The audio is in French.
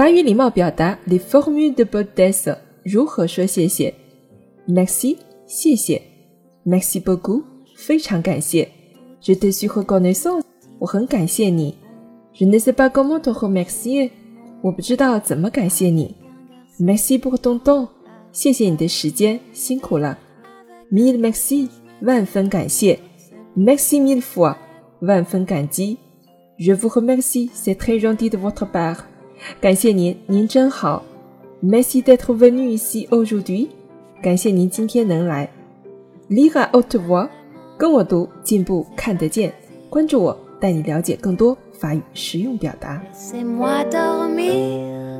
法语礼貌表达 les formules de politesse 如何说谢谢？Merci，谢谢。Merci beaucoup，非常感谢。Je te suis reconnaissant，我很感谢你。Je ne sais pas comment te remercier，我不知道怎么感谢你。Merci pour ton temps，谢谢你的时间，辛苦了。Mille merci，万分感谢。Merci mille fois，万分感激。Je vous remercie，c'est très gentil de votre part， 感谢您，您真好。Merci d'être venu ici aujourd'hui，感谢您今天能来。Lire à haute voix，跟我读，进步看得见。关注我，带你了解更多法语实用表达。C'est moi dormir